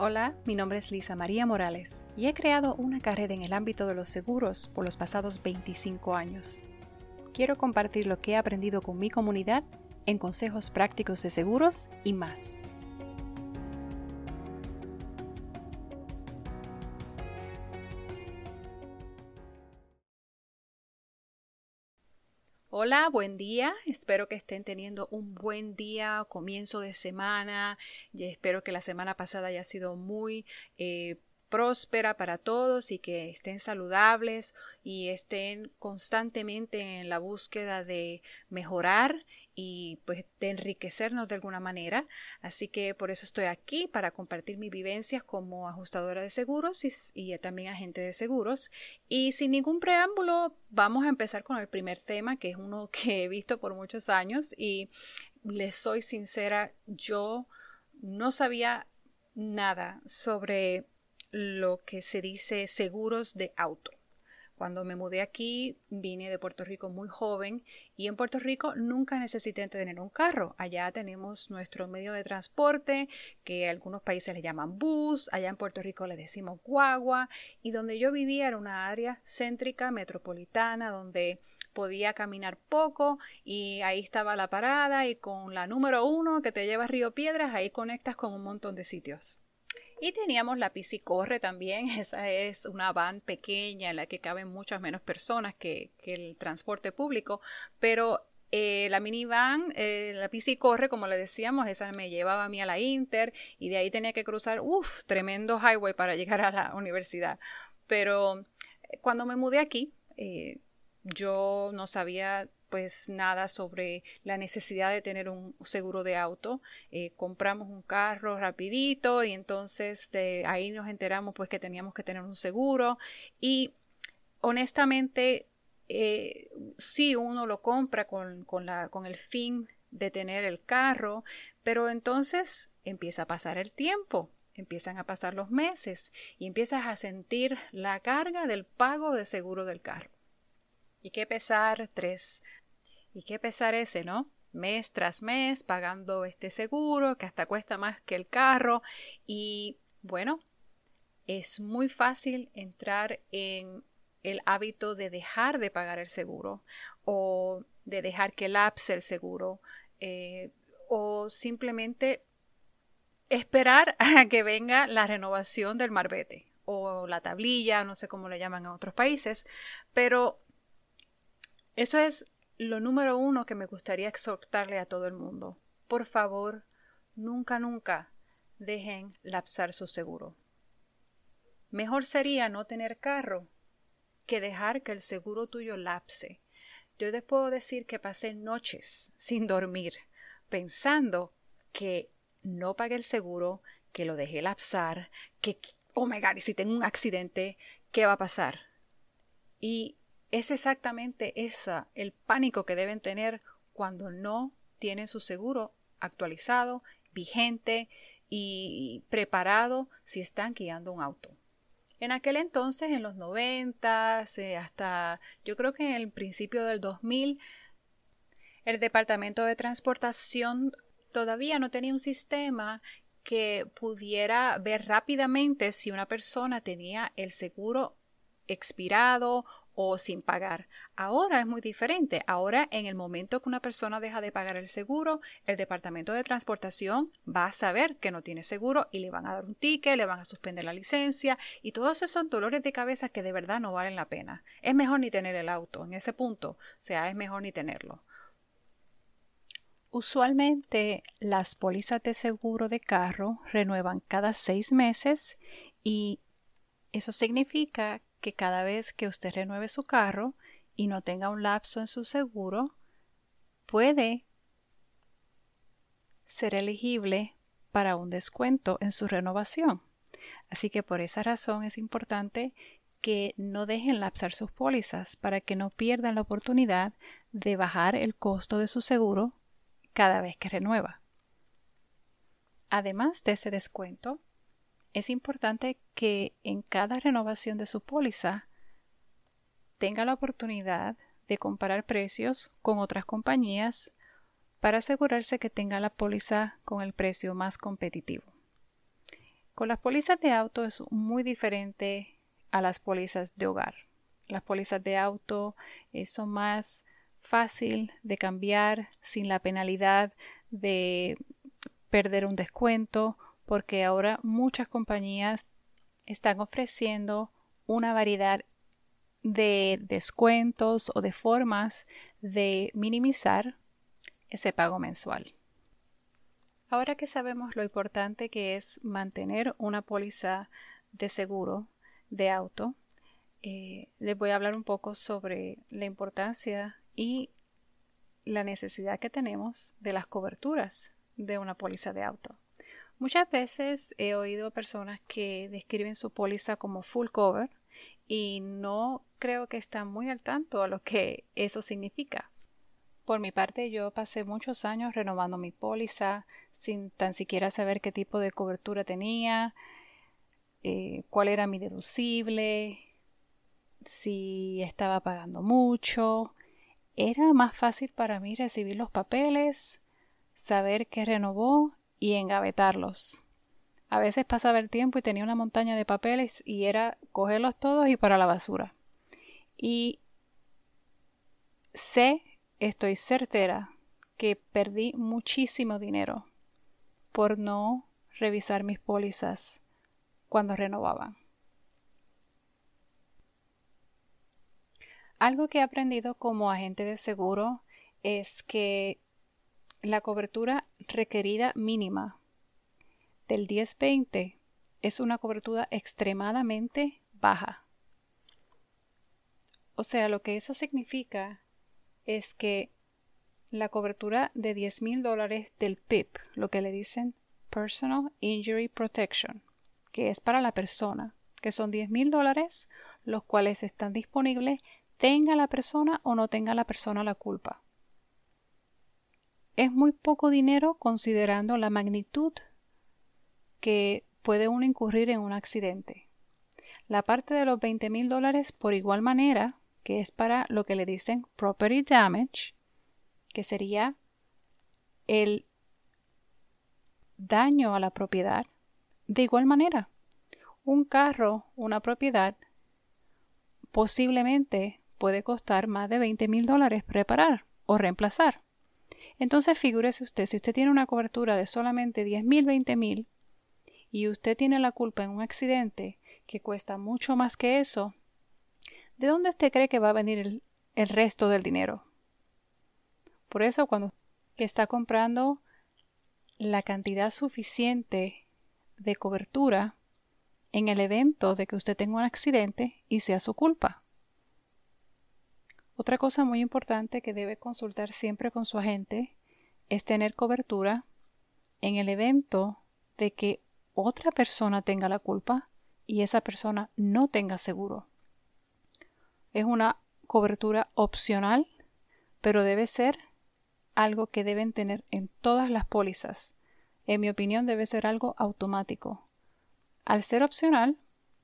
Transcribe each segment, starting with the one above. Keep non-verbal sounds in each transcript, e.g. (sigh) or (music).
Hola, mi nombre es Lisa María Morales y he creado una carrera en el ámbito de los seguros por los pasados 25 años. Quiero compartir lo que he aprendido con mi comunidad en consejos prácticos de seguros y más. Hola, buen día. Espero que estén teniendo un buen día, comienzo de semana. Y espero que la semana pasada haya sido muy eh, próspera para todos y que estén saludables y estén constantemente en la búsqueda de mejorar y pues de enriquecernos de alguna manera. Así que por eso estoy aquí para compartir mis vivencias como ajustadora de seguros y, también agente de seguros. Y sin ningún preámbulo, vamos a empezar con el primer tema, que es uno (laughs) que he visto por muchos años y les soy sincera, yo no sabía nada sobre lo que se dice seguros de auto. Cuando me mudé aquí, vine de Puerto Rico muy joven y en Puerto Rico nunca necesité tener un carro. Allá tenemos nuestro medio de transporte, que algunos países le llaman bus, allá en Puerto Rico le decimos guagua, y donde yo vivía era una área céntrica, metropolitana, donde podía caminar poco y ahí estaba la parada y con la número uno que te lleva a Río Piedras, ahí conectas con un montón de sitios. Y teníamos la Piscicorre también, (laughs) esa es una van pequeña en la que caben muchas menos personas que, el transporte público, pero eh, la minivan, eh, la Piscicorre, como le decíamos, esa me llevaba a mí a la Inter y de ahí tenía que cruzar, uff, tremendo highway para (laughs) llegar a la universidad. Pero eh, cuando me mudé aquí, yo no sabía pues nada sobre la necesidad de tener un seguro de auto. Eh, compramos un carro rapidito y entonces de ahí nos enteramos pues que teníamos que tener un seguro y honestamente eh, sí uno lo compra con, la, con el fin de tener el carro, pero entonces empieza a pasar el tiempo empiezan a pasar los meses y empiezas a sentir la carga del pago de seguro del carro. Y qué pesar, tres. Y qué pesar ese, ¿no? Mes tras mes pagando este seguro que hasta cuesta más que el carro. Y bueno, es muy fácil entrar en el hábito de dejar de pagar el seguro o de dejar que lapse el seguro eh, o simplemente esperar (laughs) a que venga la renovación del marbete o la tablilla, no sé cómo le llaman en otros países, pero eso es lo número uno que me gustaría exhortarle a todo el mundo. Por favor, nunca, nunca dejen lapsar su seguro. Mejor sería no tener carro que dejar que el seguro tuyo lapse. Yo les puedo decir que pasé noches sin dormir pensando que no pagué el seguro, que lo dejé lapsar, que, oh my God, y si tengo un accidente, ¿qué va a pasar? Y es exactamente esa el pánico que deben tener cuando no tienen su seguro actualizado, vigente y preparado si están guiando un auto. En aquel entonces, en los 90, eh, hasta yo creo que en el principio del 2000, el Departamento de Transportación todavía no tenía un sistema que pudiera ver rápidamente si una persona tenía el seguro expirado o sin pagar. Ahora es muy diferente. Ahora, en el momento que una persona deja de pagar el seguro, el Departamento de Transportación va a saber que no tiene seguro y le van a dar un ticket, le van a suspender la licencia y todos esos son dolores de cabeza que de verdad no valen la pena. Es mejor ni tener el auto en ese punto. O sea, es mejor ni tenerlo. Usualmente las pólizas de seguro de carro renuevan cada seis meses y eso significa que cada vez que usted renueve su carro y no tenga un lapso en su seguro, puede ser elegible para un descuento en su renovación. Así que por esa razón es importante que no dejen lapsar sus pólizas para que no pierdan la oportunidad de bajar el costo de su seguro cada vez que renueva. Además de ese descuento, es importante que en cada renovación de su póliza tenga la oportunidad de comparar precios con otras compañías para asegurarse que tenga la póliza con el precio más competitivo. Con las pólizas de auto es muy diferente a las pólizas de hogar. Las pólizas de auto eh, son más fácil de cambiar sin la penalidad de perder un descuento porque ahora muchas compañías están ofreciendo una variedad de descuentos o de formas de minimizar ese pago mensual. Ahora que sabemos lo importante que es mantener una póliza de seguro de auto, eh, les voy a hablar un poco sobre la importancia y la necesidad que tenemos de las coberturas de una póliza de auto. Muchas veces he oído personas que describen su póliza como full cover y no creo que están muy al tanto a lo que eso significa. Por mi parte, yo pasé muchos años renovando mi póliza sin tan siquiera saber qué tipo de cobertura tenía, eh, cuál era mi deducible, si estaba pagando mucho. Era más fácil para mí recibir los papeles, saber qué renovó y engavetarlos. A veces pasaba el tiempo y tenía una montaña de papeles y era cogerlos todos y para la basura. Y sé, estoy certera, que perdí muchísimo dinero por no revisar mis pólizas cuando renovaban. Algo que he aprendido como agente de seguro es que la cobertura requerida mínima del 1020 es una cobertura extremadamente baja. O sea, lo que eso significa es que la cobertura de 10 mil dólares del PIP, lo que le dicen Personal Injury Protection, que es para la persona, que son 10 mil dólares, los cuales están disponibles, tenga la persona o no tenga la persona la culpa es muy poco dinero considerando la magnitud que puede uno incurrir en un accidente. La parte de los 20 mil dólares por igual manera, que es para lo que le dicen property damage, que sería el daño a la propiedad. De igual manera, un carro, una propiedad, posiblemente puede costar más de 20 mil dólares reparar o reemplazar. Entonces figúrese usted, si usted tiene una cobertura de solamente 10 mil, 20 mil y usted tiene la culpa en un accidente que cuesta mucho más que eso, ¿de dónde usted cree que va a venir el, el resto del dinero? Por eso cuando está comprando la cantidad suficiente de cobertura en el evento de que usted tenga un accidente y sea su culpa. Otra cosa muy importante que debe consultar siempre con su agente es tener cobertura en el evento de que otra persona tenga la culpa y esa persona no tenga seguro. Es una cobertura opcional, pero debe ser algo que deben tener en todas las pólizas. En mi opinión debe ser algo automático. Al ser opcional,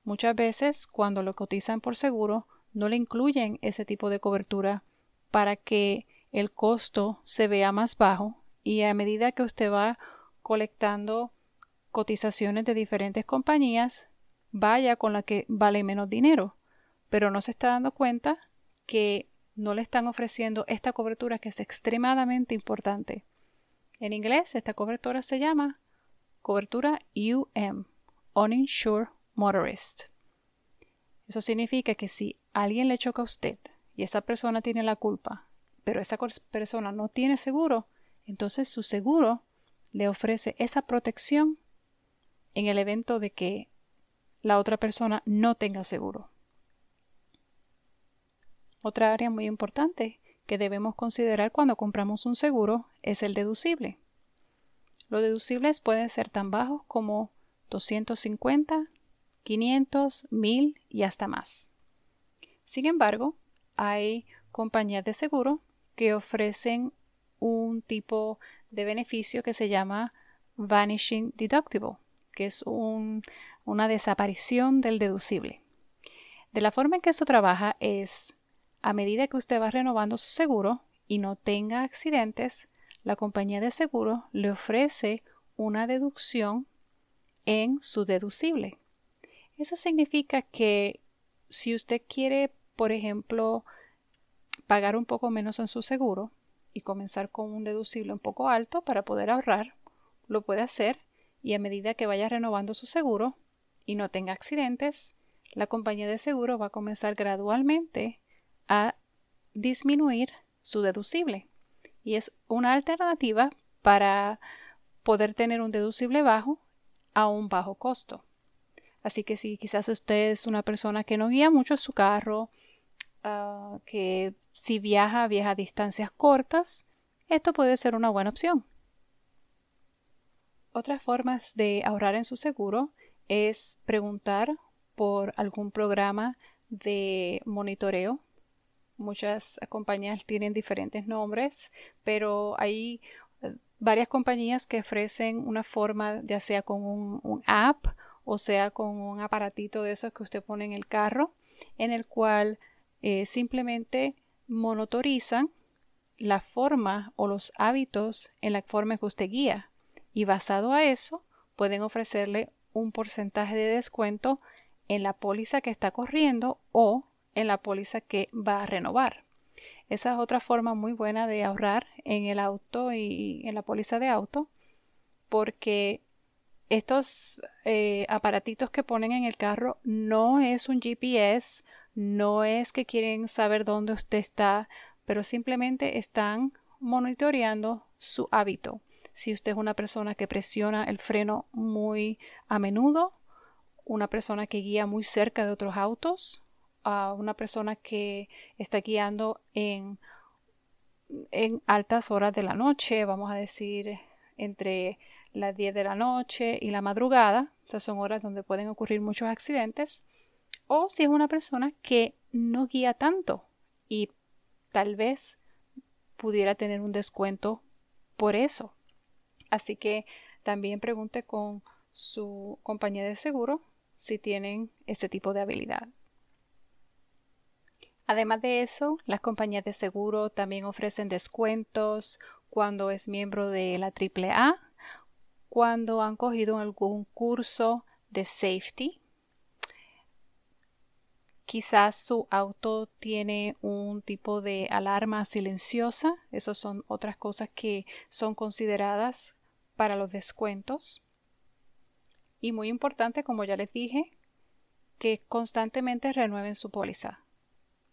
muchas veces cuando lo cotizan por seguro, no le incluyen ese tipo de cobertura para que el costo se vea más bajo y a medida que usted va colectando cotizaciones de diferentes compañías, vaya con la que vale menos dinero, pero no se está dando cuenta que no le están ofreciendo esta cobertura que es extremadamente importante. En inglés esta cobertura se llama cobertura UM, Uninsured Motorist. Eso significa que si alguien le choca a usted y esa persona tiene la culpa, pero esa persona no tiene seguro, entonces su seguro le ofrece esa protección en el evento de que la otra persona no tenga seguro. Otra área muy importante que debemos considerar cuando compramos un seguro es el deducible. Los deducibles pueden ser tan bajos como 250, 500, 1000 y hasta más. Sin embargo, hay compañías de seguro que ofrecen un tipo de beneficio que se llama Vanishing Deductible, que es una desaparición del deducible. De la forma en que eso trabaja es, a medida que usted va renovando su seguro y no tenga accidentes, la compañía de seguro le ofrece una deducción en su deducible. Eso significa que si usted quiere, por ejemplo, pagar un poco menos en su seguro y comenzar con un deducible un poco alto para poder ahorrar, lo puede hacer y a medida que vaya renovando su seguro y no tenga accidentes, la compañía de seguro va a comenzar gradualmente a disminuir su deducible. Y es una alternativa para poder tener un deducible bajo a un bajo costo. Así que si quizás usted es una persona que no guía mucho su carro, ah, que si viaja, viaja distancias cortas, esto puede ser una buena opción. Otras formas de ahorrar en su seguro es preguntar por algún programa de monitoreo. Muchas compañías tienen diferentes nombres, pero hay eh, varias compañías que ofrecen una forma, ya sea con un, app o sea con un aparatito de esos que usted pone en el carro, en el cual eh, simplemente monitorizan la forma o los hábitos en la forma que usted guía. Y basado a eso, pueden ofrecerle un porcentaje de descuento en la póliza que está corriendo o en la póliza que va a renovar. Esa es otra forma muy buena de ahorrar en el auto y en la póliza de auto porque estos eh, aparatitos que ponen en el carro no es un GPS, no es que quieren saber dónde usted está, pero simplemente están monitoreando su hábito. Si usted es una persona que presiona el freno muy a menudo, una persona que guía muy cerca de otros autos, a una persona que está guiando en altas horas de la noche, vamos a decir entre las 10 de la noche y la madrugada, esas son horas donde pueden ocurrir muchos accidentes, o si es una persona que no guía tanto y tal vez pudiera tener un descuento por eso. Así que también pregunte con su compañía de seguro si tienen este tipo de habilidad. Además de eso, las compañías de seguro también ofrecen descuentos cuando es miembro de la AAA, cuando han cogido algún curso de safety. Quizás su auto tiene un tipo de alarma silenciosa. Esas son otras cosas que son consideradas para los descuentos. Y muy importante, como ya les dije, que constantemente renueven su póliza.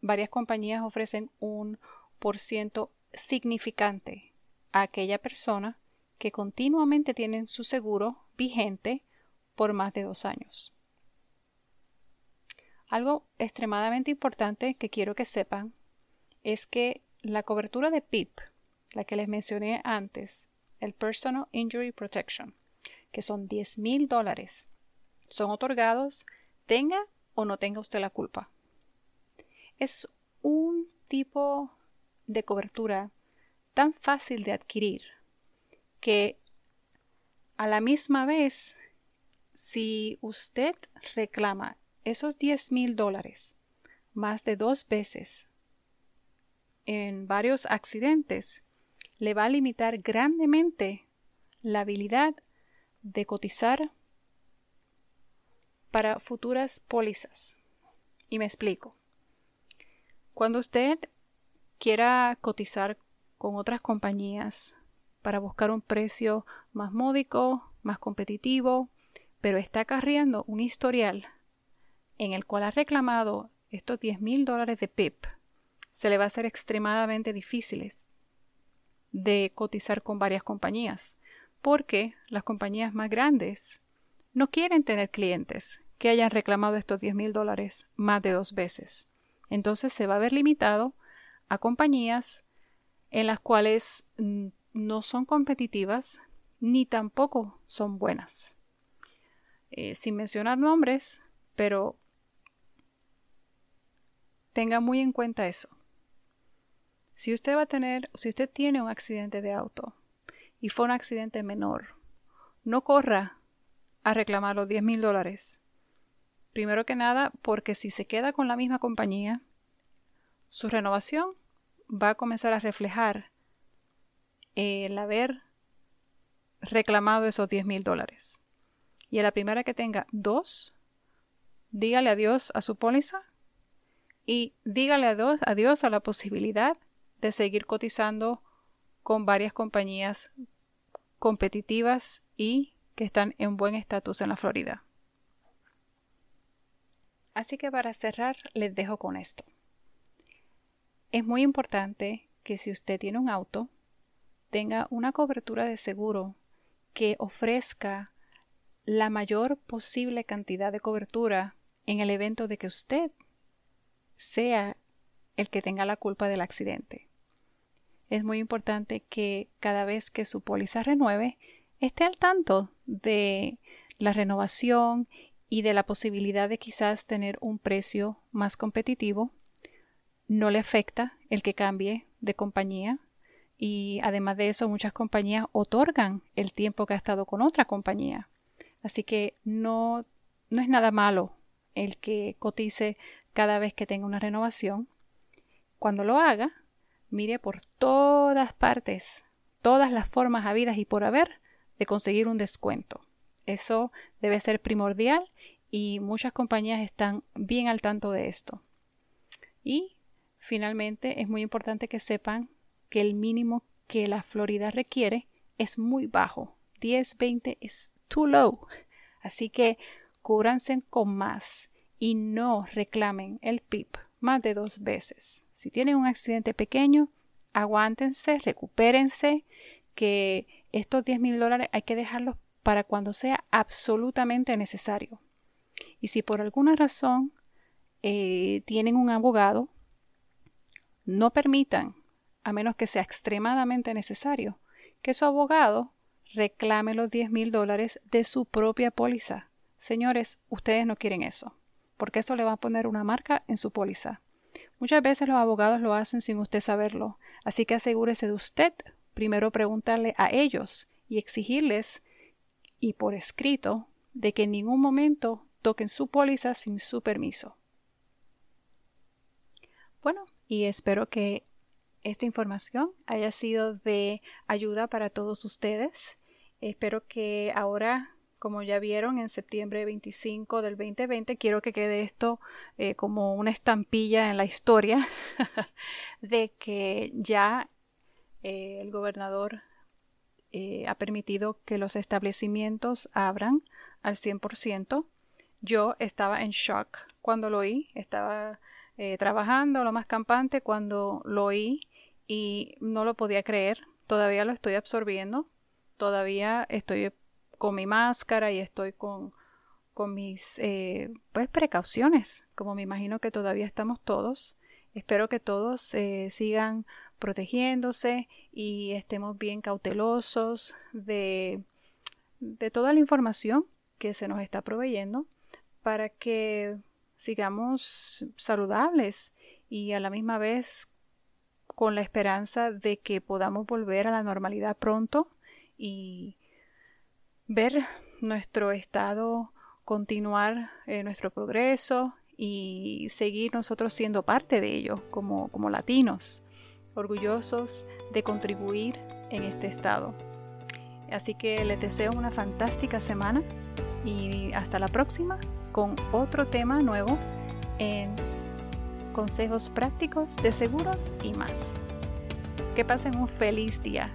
Varias compañías ofrecen un por ciento significante a aquella persona que continuamente tienen su seguro vigente por más de dos años. Algo extremadamente importante que quiero que sepan es que la cobertura de PIP, la que les mencioné antes, el Personal Injury Protection, que son 10 mil dólares. Son otorgados tenga o no tenga usted la culpa. Es un tipo de cobertura tan fácil de adquirir que a la misma vez, si usted reclama esos 10 mil dólares más de dos veces en varios accidentes, le va a limitar grandemente la habilidad de cotizar para futuras pólizas. Y me explico. Cuando usted quiera cotizar con otras compañías para buscar un precio más módico, más competitivo, pero está acarreando un historial en el cual ha reclamado estos 10 mil dólares de PIP, se le va a hacer extremadamente difíciles de cotizar con varias compañías porque las compañías más grandes no quieren tener clientes que hayan reclamado estos 10 mil dólares más de dos veces. Entonces se va a ver limitado a compañías en las cuales no son competitivas ni tampoco son buenas. Eh, sin mencionar nombres, pero tenga muy en cuenta eso. Si usted va a tener, si usted tiene un accidente de auto y fue un accidente menor, no corra a reclamar los 10 mil dólares. Primero que nada, porque si se queda con la misma compañía, su renovación va a comenzar a reflejar el haber reclamado esos 10 mil dólares. y a la primera que tenga dos, dígale adiós a su póliza y dígale adiós, adiós a la posibilidad de seguir cotizando con varias compañías competitivas y que están en buen estatus en la Florida. Así que para cerrar les dejo con esto. Es muy importante que si usted tiene un auto, tenga una cobertura de seguro que ofrezca la mayor posible cantidad de cobertura en el evento de que usted sea el que tenga la culpa del accidente. Es muy importante que cada vez que su póliza renueve, esté al tanto de la renovación y de la posibilidad de quizás tener un precio más competitivo. No le afecta el que cambie de compañía y además de eso muchas compañías otorgan el tiempo que ha estado con otra compañía. Así que no, no es nada malo el que cotice cada vez que tenga una renovación. Cuando lo haga, mire por todas partes, todas las formas habidas y por haber de conseguir un descuento. Eso debe ser primordial y muchas compañías están bien al tanto de esto. Y finalmente es muy importante que sepan que el mínimo que la Florida requiere es muy bajo. 10, 20 es too low. Así que cúbranse con más y no reclamen el PIP más de dos veces. Si tienen un accidente pequeño, aguántense, recupérense, que estos 10 mil dólares hay que dejarlos para cuando sea absolutamente necesario. Y si por alguna razón eh, tienen un abogado, no permitan, a menos que sea extremadamente necesario, que su abogado reclame los 10 mil dólares de su propia póliza. Señores, ustedes no quieren eso, porque eso le va a poner una marca en su póliza. Muchas veces los abogados lo hacen sin usted saberlo, así que asegúrese de usted primero preguntarle a ellos y exigirles y por escrito de que en ningún momento toquen su póliza sin su permiso. Bueno, y espero que esta información haya sido de ayuda para todos ustedes. Espero que ahora, como ya vieron, en septiembre 25 del 2020, quiero que quede esto eh, como una estampilla en la historia (laughs) de que ya eh, el gobernador eh, ha permitido que los establecimientos abran al 100%. Yo estaba en shock cuando lo oí, estaba trabajando lo más campante cuando lo oí y no lo podía creer. Todavía lo estoy absorbiendo, todavía estoy con mi máscara y estoy con, con mis pues, precauciones, como me imagino que todavía estamos todos. Espero que todos sigan protegiéndose y estemos bien cautelosos de, de toda la información que se nos está proveyendo para que sigamos saludables y a la misma vez con la esperanza de que podamos volver a la normalidad pronto y ver nuestro estado continuar eh, nuestro progreso y seguir nosotros siendo parte de ello como, como latinos orgullosos de contribuir en este estado. Así que les deseo una fantástica semana y hasta la próxima con otro tema nuevo en consejos prácticos de seguros y más. Que pasen un feliz día.